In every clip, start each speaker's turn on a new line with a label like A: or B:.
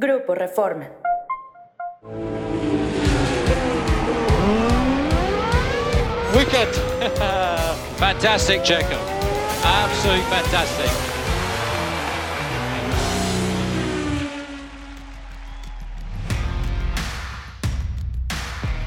A: Grupo Reforma.
B: Wicked. fantastic, Checo. Absolutely fantastic.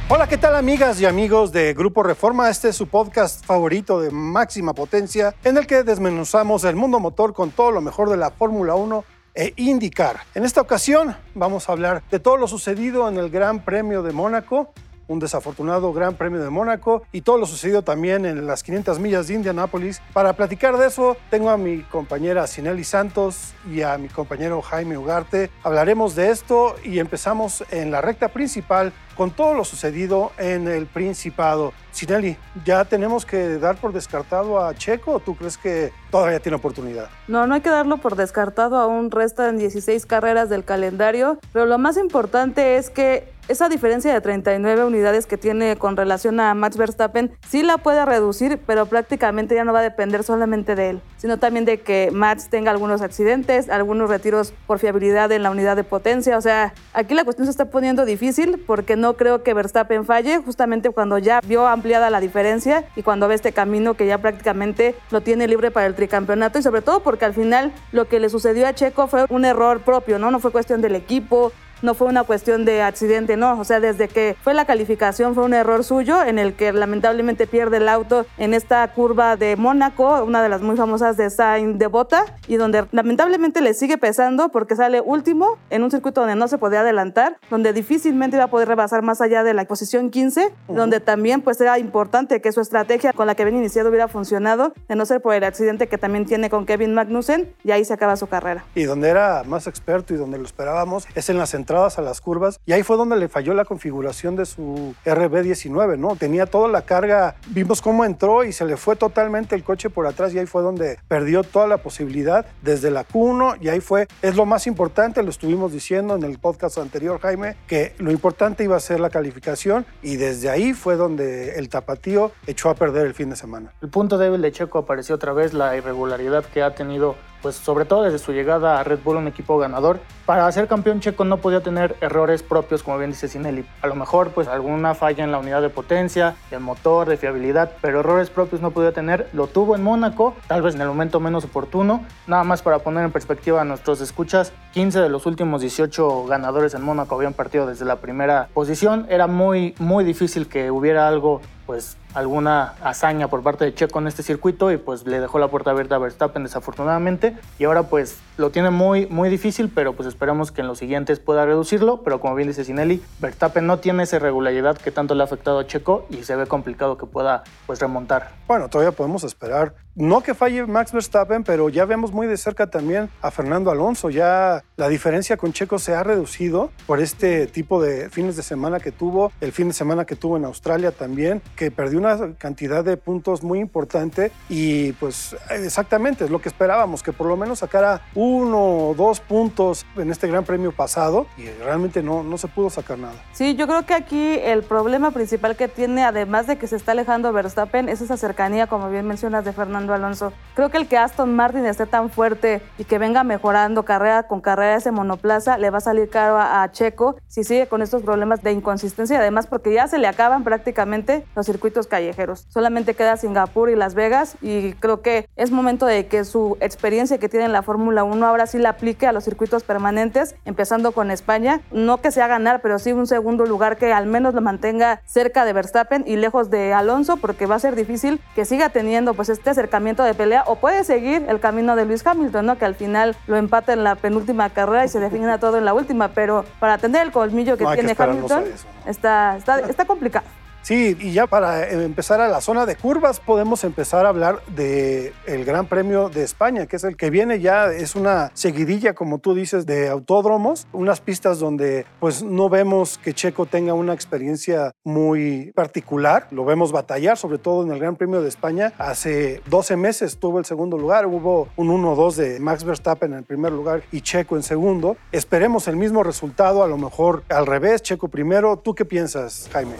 C: Hola, ¿qué tal amigas y amigos de Grupo Reforma? Este es su podcast favorito de máxima potencia en el que desmenuzamos el mundo motor con todo lo mejor de la Fórmula 1 e IndyCar. En esta ocasión vamos a hablar de todo lo sucedido en el Gran Premio de Mónaco, un desafortunado Gran Premio de Mónaco y todo lo sucedido también en las 500 millas de Indianápolis. Para platicar de eso, tengo a mi compañera Sinelli Santos y a mi compañero Jaime Ugarte. Hablaremos de esto y empezamos en la recta principal con todo lo sucedido en el Principado. Sinelli, ¿ya tenemos que dar por descartado a Checo o tú crees que todavía tiene oportunidad?
D: No, no hay que darlo por descartado, aún restan 16 carreras del calendario, pero lo más importante es que esa diferencia de 39 unidades que tiene con relación a Max Verstappen sí la puede reducir, pero prácticamente ya no va a depender solamente de él, sino también de que Max tenga algunos accidentes, algunos retiros por fiabilidad en la unidad de potencia. O sea, aquí la cuestión se está poniendo difícil porque no creo que Verstappen falle, justamente cuando ya vio ampliada la diferencia y cuando ve este camino que ya prácticamente lo tiene libre para el tricampeonato y sobre todo porque al final lo que le sucedió a Checo fue un error propio, ¿no? No fue cuestión del equipo, no fue una cuestión de accidente, no, o sea, desde que fue la calificación fue un error suyo en el que lamentablemente pierde el auto en esta curva de Mónaco, una de las muy famosas de Sainz de Bota, y donde lamentablemente le sigue pesando porque sale último en un circuito donde no se podía adelantar, donde difícilmente iba a poder rebasar más allá de la posición 15, donde también pues era importante que su estrategia con la que había iniciado hubiera funcionado, de no ser por el accidente que también tiene con Kevin Magnussen, y ahí se acaba su carrera.
C: Y donde era más experto y donde lo esperábamos es en las entradas a las curvas y ahí fue donde le falló la configuración de su RB19, ¿no? Tenía toda la carga, vimos cómo entró y se le fue totalmente el coche por atrás y ahí fue donde perdió toda la posibilidad desde la Q1 y ahí fue, es lo más importante, lo estuvimos diciendo en el podcast anterior, Jaime, que lo importante iba a ser la calificación y desde ahí fue donde el tapatío echó a perder el fin de semana.
E: El punto débil de Checo apareció otra vez, la irregularidad que ha tenido pues sobre todo desde su llegada a Red Bull, un equipo ganador. Para ser campeón checo no podía tener errores propios, como bien dice Sinelli. A lo mejor pues alguna falla en la unidad de potencia, del motor, de fiabilidad, pero errores propios no podía tener. Lo tuvo en Mónaco, tal vez en el momento menos oportuno. Nada más para poner en perspectiva a nuestros escuchas, 15 de los últimos 18 ganadores en Mónaco habían partido desde la primera posición. Era muy, muy difícil que hubiera algo pues alguna hazaña por parte de Checo en este circuito y pues le dejó la puerta abierta a Verstappen desafortunadamente y ahora pues lo tiene muy muy difícil pero pues esperamos que en los siguientes pueda reducirlo pero como bien dice Sinelli Verstappen no tiene esa regularidad que tanto le ha afectado a Checo y se ve complicado que pueda pues remontar.
C: Bueno, todavía podemos esperar no que falle Max Verstappen, pero ya vemos muy de cerca también a Fernando Alonso. Ya la diferencia con Checo se ha reducido por este tipo de fines de semana que tuvo, el fin de semana que tuvo en Australia también, que perdió una cantidad de puntos muy importante y pues exactamente es lo que esperábamos, que por lo menos sacara uno o dos puntos en este gran premio pasado y realmente no, no se pudo sacar nada.
D: Sí, yo creo que aquí el problema principal que tiene, además de que se está alejando Verstappen, es esa cercanía, como bien mencionas, de Fernando Alonso. Creo que el que Aston Martin esté tan fuerte y que venga mejorando carrera con carrera ese monoplaza le va a salir caro a, Checo si sigue con estos problemas de inconsistencia, además porque ya se le acaban prácticamente los circuitos callejeros. Solamente queda Singapur y Las Vegas y creo que es momento de que su experiencia que tiene en la Fórmula 1 ahora sí la aplique a los circuitos permanentes, empezando con España. No que sea ganar, pero sí un segundo lugar que al menos lo mantenga cerca de Verstappen y lejos de Alonso, porque va a ser difícil que siga teniendo pues este acercamiento de pelea o puede seguir el camino de Luis Hamilton, ¿no? Que al final lo empata en la penúltima carrera y se define todo en la última, pero para tener el colmillo que tiene Hamilton está, está, está complicado.
C: Sí, y ya para empezar a la zona de curvas podemos empezar a hablar el Gran Premio de España, que es el que viene ya, es una seguidilla, como tú dices, de autódromos, unas pistas donde pues no vemos que Checo tenga una experiencia muy particular, lo vemos batallar, sobre todo en el Gran Premio de España. Hace 12 meses tuvo el segundo lugar, hubo un 1-2 de Max Verstappen en el primer lugar y Checo en segundo. Esperemos el mismo resultado, a lo mejor al revés, Checo primero. ¿Tú qué piensas, Jaime?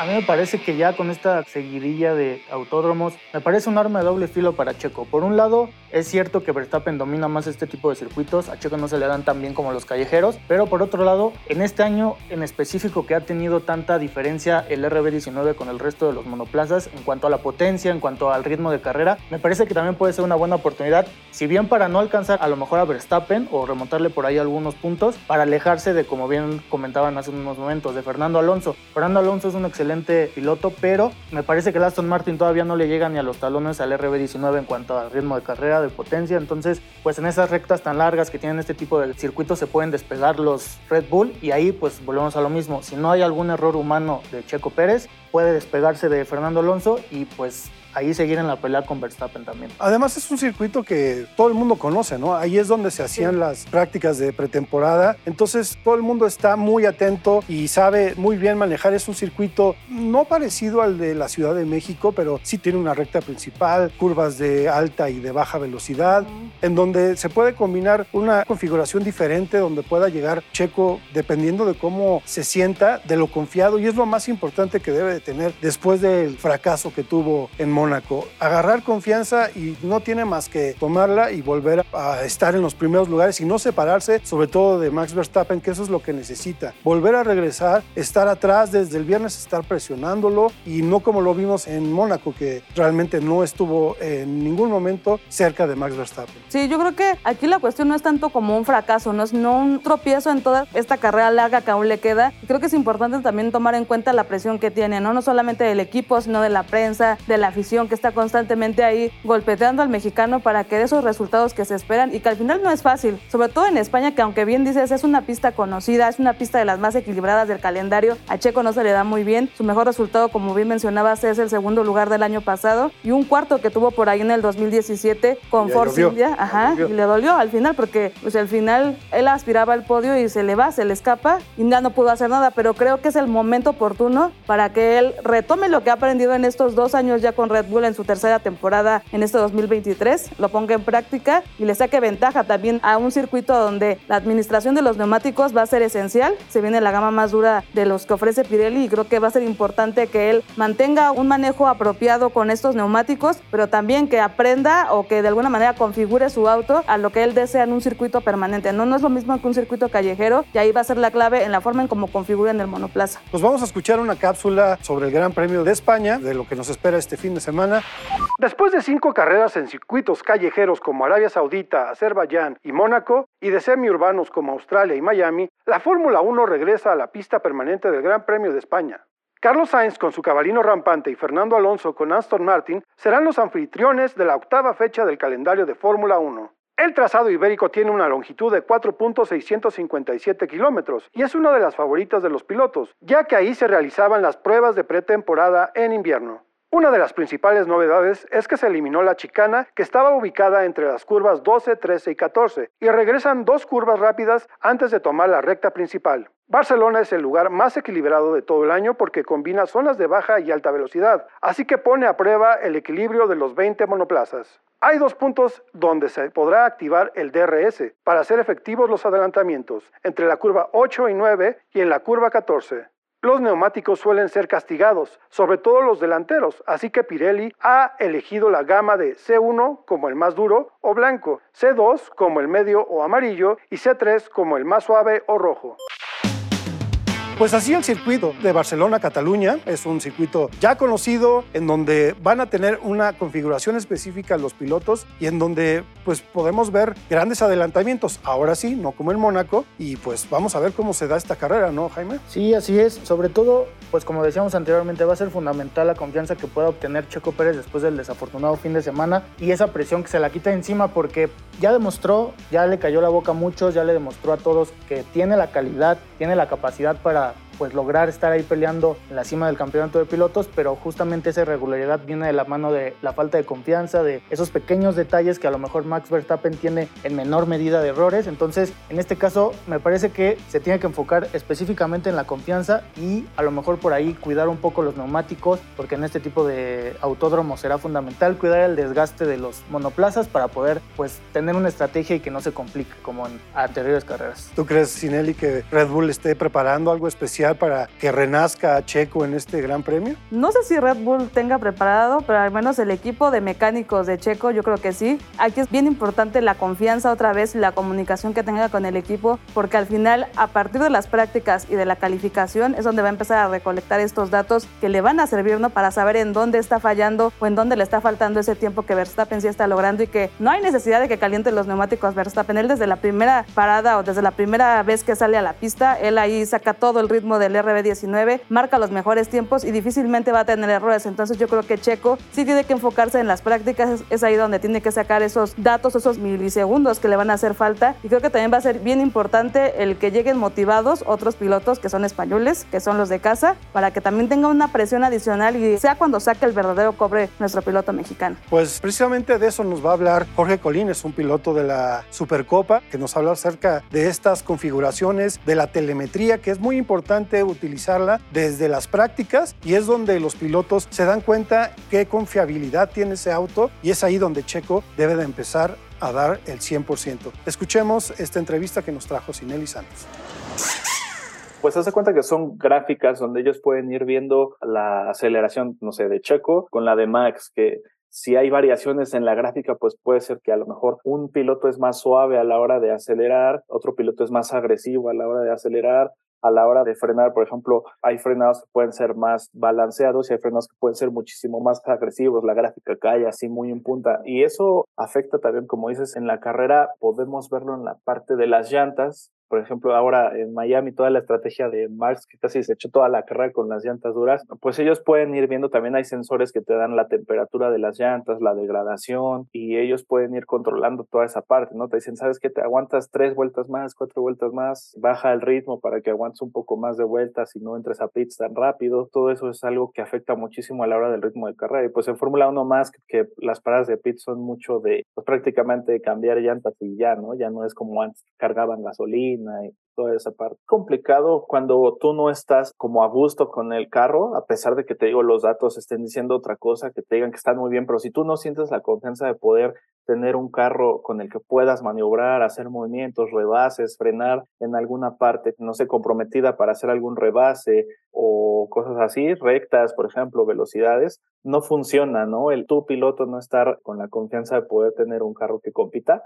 E: A mí me parece que ya con esta seguidilla de autódromos, me parece un arma de doble filo para Checo. Por un lado, es cierto que Verstappen domina más este tipo de circuitos, a Checo no se le dan tan bien como los callejeros, pero por otro lado, en este año en específico que ha tenido tanta diferencia el RB19 con el resto de los monoplazas en cuanto a la potencia, en cuanto al ritmo de carrera, me parece que también puede ser una buena oportunidad, si bien para no alcanzar a lo mejor a Verstappen o remontarle por ahí algunos puntos, para alejarse de, como bien comentaban hace unos momentos, de Fernando Alonso. Fernando Alonso es un excelente piloto, pero me parece que el Aston Martin todavía no le llega ni a los talones al RB19 en cuanto a ritmo de carrera, de potencia. Entonces, pues en esas rectas tan largas que tienen este tipo de circuitos se pueden despegar los Red Bull y ahí pues volvemos a lo mismo. Si no hay algún error humano de Checo Pérez, puede despegarse de Fernando Alonso y pues ahí seguir en la pelea con Verstappen también.
C: Además es un circuito que todo el mundo conoce, ¿no? Ahí es donde se hacían las prácticas de pretemporada, entonces todo el mundo está muy atento y sabe muy bien manejar. Es un circuito no parecido al de la Ciudad de México, pero sí tiene una recta principal, curvas de alta y de baja velocidad, en donde se puede combinar una configuración diferente donde pueda llegar Checo dependiendo de cómo se sienta, de lo confiado y es lo más importante que debe de tener después del fracaso que tuvo en Mónaco. Agarrar confianza y no tiene más que tomarla y volver a estar en los primeros lugares y no separarse, sobre todo de Max Verstappen, que eso es lo que necesita. Volver a regresar, estar atrás desde el viernes, estar presionándolo y no como lo vimos en Mónaco, que realmente no estuvo en ningún momento cerca de Max Verstappen.
D: Sí, yo creo que aquí la cuestión no es tanto como un fracaso, no es no un tropiezo en toda esta carrera larga que aún le queda. Creo que es importante también tomar en cuenta la presión que tiene, no, no solamente del equipo, sino de la prensa, de la afición que está constantemente ahí golpeteando al mexicano para que dé esos resultados que se esperan y que al final no es fácil, sobre todo en España que aunque bien dices es una pista conocida, es una pista de las más equilibradas del calendario, a Checo no se le da muy bien, su mejor resultado como bien mencionabas es el segundo lugar del año pasado y un cuarto que tuvo por ahí en el 2017 con Force India, ajá, y le dolió al final porque pues al final él aspiraba al podio y se le va, se le escapa y ya no pudo hacer nada, pero creo que es el momento oportuno para que él retome lo que ha aprendido en estos dos años ya con Red Bull en su tercera temporada en este 2023, lo ponga en práctica y le saque ventaja también a un circuito donde la administración de los neumáticos va a ser esencial. Se viene la gama más dura de los que ofrece Pirelli y creo que va a ser importante que él mantenga un manejo apropiado con estos neumáticos, pero también que aprenda o que de alguna manera configure su auto a lo que él desea en un circuito permanente. No, no es lo mismo que un circuito callejero y ahí va a ser la clave en la forma en cómo configura en el monoplaza.
C: Pues vamos a escuchar una cápsula sobre el Gran Premio de España, de lo que nos espera este fin de semana Después de cinco carreras en circuitos callejeros como Arabia Saudita, Azerbaiyán y Mónaco, y de semiurbanos como Australia y Miami, la Fórmula 1 regresa a la pista permanente del Gran Premio de España. Carlos Sainz con su cabalino rampante y Fernando Alonso con Aston Martin serán los anfitriones de la octava fecha del calendario de Fórmula 1. El trazado ibérico tiene una longitud de 4.657 kilómetros y es una de las favoritas de los pilotos, ya que ahí se realizaban las pruebas de pretemporada en invierno. Una de las principales novedades es que se eliminó la chicana que estaba ubicada entre las curvas 12, 13 y 14 y regresan dos curvas rápidas antes de tomar la recta principal. Barcelona es el lugar más equilibrado de todo el año porque combina zonas de baja y alta velocidad, así que pone a prueba el equilibrio de los 20 monoplazas. Hay dos puntos donde se podrá activar el DRS para hacer efectivos los adelantamientos, entre la curva 8 y 9 y en la curva 14. Los neumáticos suelen ser castigados, sobre todo los delanteros, así que Pirelli ha elegido la gama de C1 como el más duro o blanco, C2 como el medio o amarillo y C3 como el más suave o rojo. Pues así el circuito de Barcelona-Cataluña es un circuito ya conocido en donde van a tener una configuración específica los pilotos y en donde pues podemos ver grandes adelantamientos, ahora sí, no como en Mónaco y pues vamos a ver cómo se da esta carrera, ¿no, Jaime?
E: Sí, así es, sobre todo pues como decíamos anteriormente va a ser fundamental la confianza que pueda obtener Checo Pérez después del desafortunado fin de semana y esa presión que se la quita encima porque ya demostró, ya le cayó la boca a muchos, ya le demostró a todos que tiene la calidad, tiene la capacidad para 감사합니다. Pues lograr estar ahí peleando en la cima del campeonato de pilotos, pero justamente esa irregularidad viene de la mano de la falta de confianza, de esos pequeños detalles que a lo mejor Max Verstappen tiene en menor medida de errores. Entonces, en este caso, me parece que se tiene que enfocar específicamente en la confianza y a lo mejor por ahí cuidar un poco los neumáticos, porque en este tipo de autódromo será fundamental cuidar el desgaste de los monoplazas para poder pues tener una estrategia y que no se complique como en anteriores carreras.
C: ¿Tú crees, Sinelli, que Red Bull esté preparando algo especial? Para que renazca Checo en este Gran Premio?
D: No sé si Red Bull tenga preparado, pero al menos el equipo de mecánicos de Checo yo creo que sí. Aquí es bien importante la confianza otra vez la comunicación que tenga con el equipo, porque al final a partir de las prácticas y de la calificación es donde va a empezar a recolectar estos datos que le van a servir ¿no? para saber en dónde está fallando o en dónde le está faltando ese tiempo que Verstappen sí está logrando y que no hay necesidad de que caliente los neumáticos Verstappen. Él desde la primera parada o desde la primera vez que sale a la pista, él ahí saca todo el ritmo del RB19, marca los mejores tiempos y difícilmente va a tener errores. Entonces yo creo que Checo sí tiene que enfocarse en las prácticas, es ahí donde tiene que sacar esos datos, esos milisegundos que le van a hacer falta. Y creo que también va a ser bien importante el que lleguen motivados otros pilotos que son españoles, que son los de casa, para que también tenga una presión adicional y sea cuando saque el verdadero cobre nuestro piloto mexicano.
C: Pues precisamente de eso nos va a hablar Jorge Colín, es un piloto de la Supercopa, que nos habla acerca de estas configuraciones, de la telemetría, que es muy importante utilizarla desde las prácticas y es donde los pilotos se dan cuenta qué confiabilidad tiene ese auto y es ahí donde Checo debe de empezar a dar el 100%. Escuchemos esta entrevista que nos trajo Sinelli Santos.
A: Pues hace cuenta que son gráficas donde ellos pueden ir viendo la aceleración, no sé, de Checo con la de Max, que si hay variaciones en la gráfica, pues puede ser que a lo mejor un piloto es más suave a la hora de acelerar, otro piloto es más agresivo a la hora de acelerar, a la hora de frenar, por ejemplo, hay frenados que pueden ser más balanceados y hay frenados que pueden ser muchísimo más agresivos, la gráfica cae así muy en punta y eso afecta también, como dices, en la carrera podemos verlo en la parte de las llantas, por ejemplo, ahora en Miami, toda la estrategia de Marx, que casi se echó toda la carrera con las llantas duras, pues ellos pueden ir viendo, también hay sensores que te dan la temperatura de las llantas, la degradación, y ellos pueden ir controlando toda esa parte, ¿no? Te dicen, ¿sabes qué? Te aguantas tres vueltas más, cuatro vueltas más, baja el ritmo para que aguantes un poco más de vueltas y no entres a pits tan rápido. Todo eso es algo que afecta muchísimo a la hora del ritmo de carrera. Y pues en Fórmula 1 más que las paradas de pits son mucho de, pues prácticamente cambiar llantas y ya, ¿no? Ya no es como antes, cargaban gasolina toda esa parte. Complicado cuando tú no estás como a gusto con el carro, a pesar de que te digo los datos estén diciendo otra cosa, que te digan que están muy bien, pero si tú no sientes la confianza de poder tener un carro con el que puedas maniobrar, hacer movimientos, rebases, frenar en alguna parte, no sé, comprometida para hacer algún rebase o cosas así, rectas, por ejemplo, velocidades, no funciona, ¿no? El tu piloto no estar con la confianza de poder tener un carro que compita,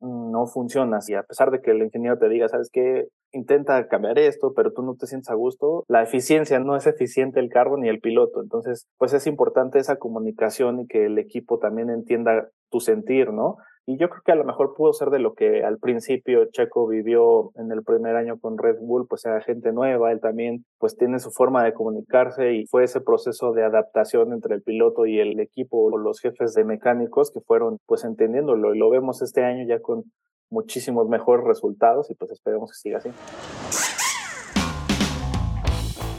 A: no funciona. Y a pesar de que el ingeniero te diga, sabes qué, intenta cambiar esto, pero tú no te sientes a gusto, la eficiencia no es eficiente el carro ni el piloto. Entonces, pues es importante esa comunicación y que el equipo también entienda tu sentir, ¿no? Y yo creo que a lo mejor pudo ser de lo que al principio Checo vivió en el primer año con Red Bull, pues era gente nueva, él también pues tiene su forma de comunicarse y fue ese proceso de adaptación entre el piloto y el equipo o los jefes de mecánicos que fueron pues entendiéndolo y lo vemos este año ya con muchísimos mejores resultados y pues esperemos que siga así.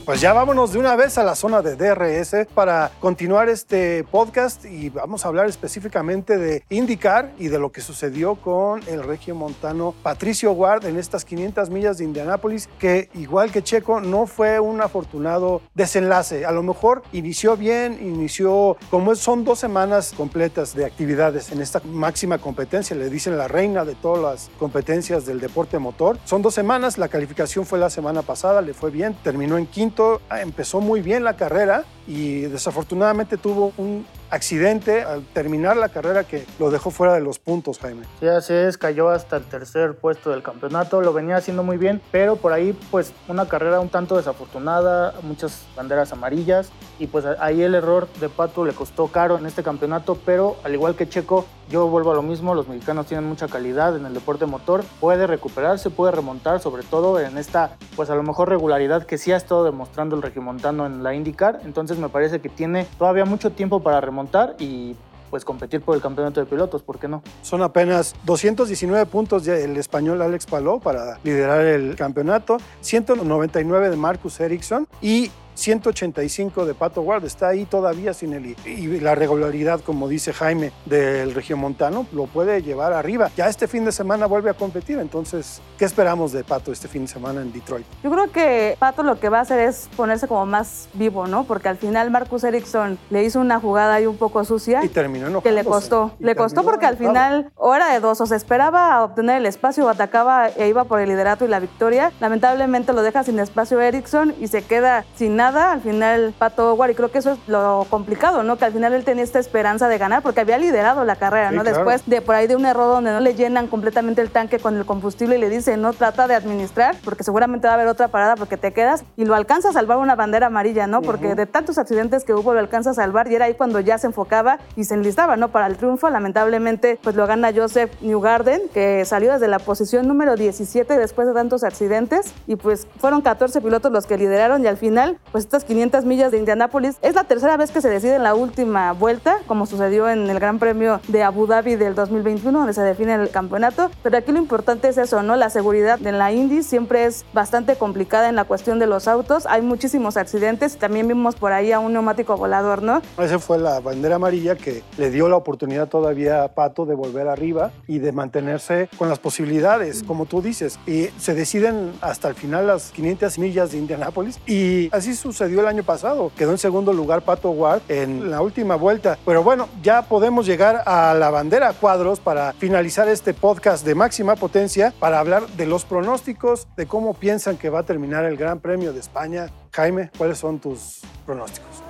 C: Pues ya vámonos de una vez a la zona de DRS para continuar este podcast y vamos a hablar específicamente de IndyCar y de lo que sucedió con el regio montano Patricio Ward en estas 500 millas de Indianápolis, que igual que Checo no fue un afortunado desenlace. A lo mejor inició bien, inició como son dos semanas completas de actividades en esta máxima competencia, le dicen la reina de todas las competencias del deporte motor. Son dos semanas, la calificación fue la semana pasada, le fue bien, terminó en quinto empezó muy bien la carrera y desafortunadamente tuvo un accidente al terminar la carrera que lo dejó fuera de los puntos, Jaime.
E: Sí, así es, cayó hasta el tercer puesto del campeonato, lo venía haciendo muy bien, pero por ahí pues una carrera un tanto desafortunada, muchas banderas amarillas y pues ahí el error de Pato le costó caro en este campeonato, pero al igual que Checo, yo vuelvo a lo mismo, los mexicanos tienen mucha calidad en el deporte motor, puede recuperarse, puede remontar, sobre todo en esta pues a lo mejor regularidad que sí ha estado demostrando el regimontano en la IndyCar, entonces me parece que tiene todavía mucho tiempo para remontar montar y pues competir por el campeonato de pilotos, ¿por qué no?
C: Son apenas 219 puntos del español Alex Palou para liderar el campeonato, 199 de Marcus Ericsson y 185 de Pato Ward, está ahí todavía sin el y la regularidad, como dice Jaime, del regiomontano, lo puede llevar arriba. Ya este fin de semana vuelve a competir, entonces, ¿qué esperamos de Pato este fin de semana en Detroit?
D: Yo creo que Pato lo que va a hacer es ponerse como más vivo, ¿no? Porque al final Marcus Ericsson le hizo una jugada ahí un poco sucia.
C: Y terminó.
D: Que le costó. le costó porque al final, hora de dos, o se esperaba obtener el espacio o atacaba e iba por el liderato y la victoria. Lamentablemente lo deja sin espacio Ericsson y se queda sin nada. Al final, Pato Howard, y creo que eso es lo complicado, ¿no? Que al final él tenía esta esperanza de ganar porque había liderado la carrera, ¿no? Después de por ahí de un error donde no le llenan completamente el tanque con el combustible y le dice, no trata de administrar porque seguramente va a haber otra parada porque te quedas y lo alcanza a salvar una bandera amarilla, ¿no? Porque de tantos accidentes que hubo lo alcanza a salvar y era ahí cuando ya se enfocaba y se enlistaba, ¿no? Para el triunfo, lamentablemente, pues lo gana Joseph Newgarden, que salió desde la posición número 17 después de tantos accidentes y pues fueron 14 pilotos los que lideraron y al final, pues estas 500 millas de Indianápolis es la tercera vez que se decide en la última vuelta, como sucedió en el Gran Premio de Abu Dhabi del 2021, donde se define el campeonato, pero aquí lo importante es eso, ¿no? La seguridad en la Indy siempre es bastante complicada en la cuestión de los autos, hay muchísimos accidentes, también vimos por ahí a un neumático volador, ¿no?
C: Esa fue la bandera amarilla que le dio la oportunidad todavía a Pato de volver arriba y de mantenerse con las posibilidades, como tú dices, y se deciden hasta el final las 500 millas de Indianápolis y así sucedió el año pasado, quedó en segundo lugar Pato Ward en la última vuelta, pero bueno, ya podemos llegar a la bandera cuadros para finalizar este podcast de máxima potencia para hablar de los pronósticos, de cómo piensan que va a terminar el Gran Premio de España. Jaime, ¿cuáles son tus pronósticos?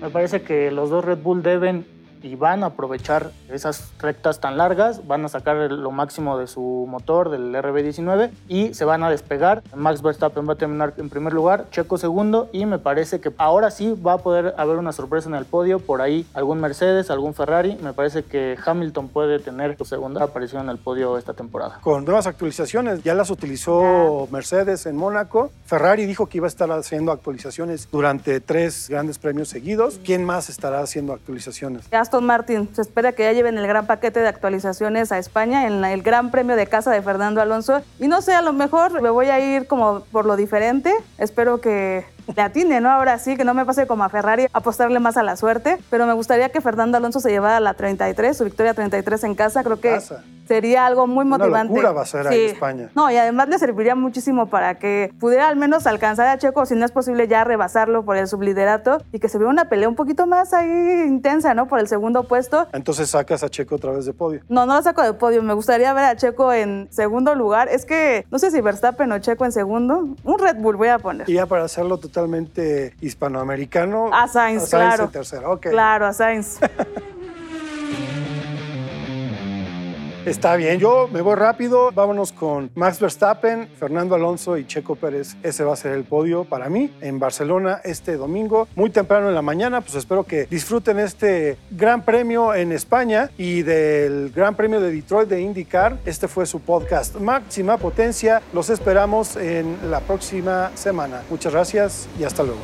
E: Me parece que los dos Red Bull deben y van a aprovechar esas rectas tan largas, van a sacar lo máximo de su motor, del RB19, y se van a despegar. Max Verstappen va a terminar en primer lugar, Checo segundo, y me parece que ahora sí va a poder haber una sorpresa en el podio, por ahí algún Mercedes, algún Ferrari, me parece que Hamilton puede tener su segunda aparición en el podio esta temporada.
C: Con nuevas actualizaciones, ya las utilizó Mercedes en Mónaco, Ferrari dijo que iba a estar haciendo actualizaciones durante tres grandes premios seguidos, ¿quién más estará haciendo actualizaciones?
D: Aston Martin. Se espera que ya lleven el gran paquete de actualizaciones a España en el Gran Premio de casa de Fernando Alonso. Y no sé, a lo mejor me voy a ir como por lo diferente. Espero que le atine, ¿no? Ahora sí, que no me pase como a Ferrari, apostarle más a la suerte. Pero me gustaría que Fernando Alonso se llevara la 33, su victoria 33 en casa. Creo que sería algo muy motivante.
C: Una locura va a ser ahí España.
D: No, y además le serviría muchísimo para que pudiera al menos alcanzar a Checo, si no es posible ya rebasarlo por el subliderato y que se vea una pelea un poquito más ahí intensa, ¿no? Por el segundo puesto.
C: Entonces sacas a Checo otra vez de podio.
D: No, no lo saco de podio. Me gustaría ver a Checo en segundo lugar. Es que no sé si Verstappen o Checo en segundo. Un Red Bull voy a poner.
C: Y ya para hacerlo totalmente hispanoamericano.
D: A Sainz, claro.
C: tercero.
D: Claro, a Sainz.
C: Está bien, yo me voy rápido. Vámonos con Max Verstappen, Fernando Alonso y Checo Pérez. Ese va a ser el podio para mí en Barcelona este domingo, muy temprano en la mañana. Pues espero que disfruten este gran premio en España y del gran premio de Detroit de IndyCar. Este fue su podcast Máxima Potencia. Los esperamos en la próxima semana. Muchas gracias y hasta luego.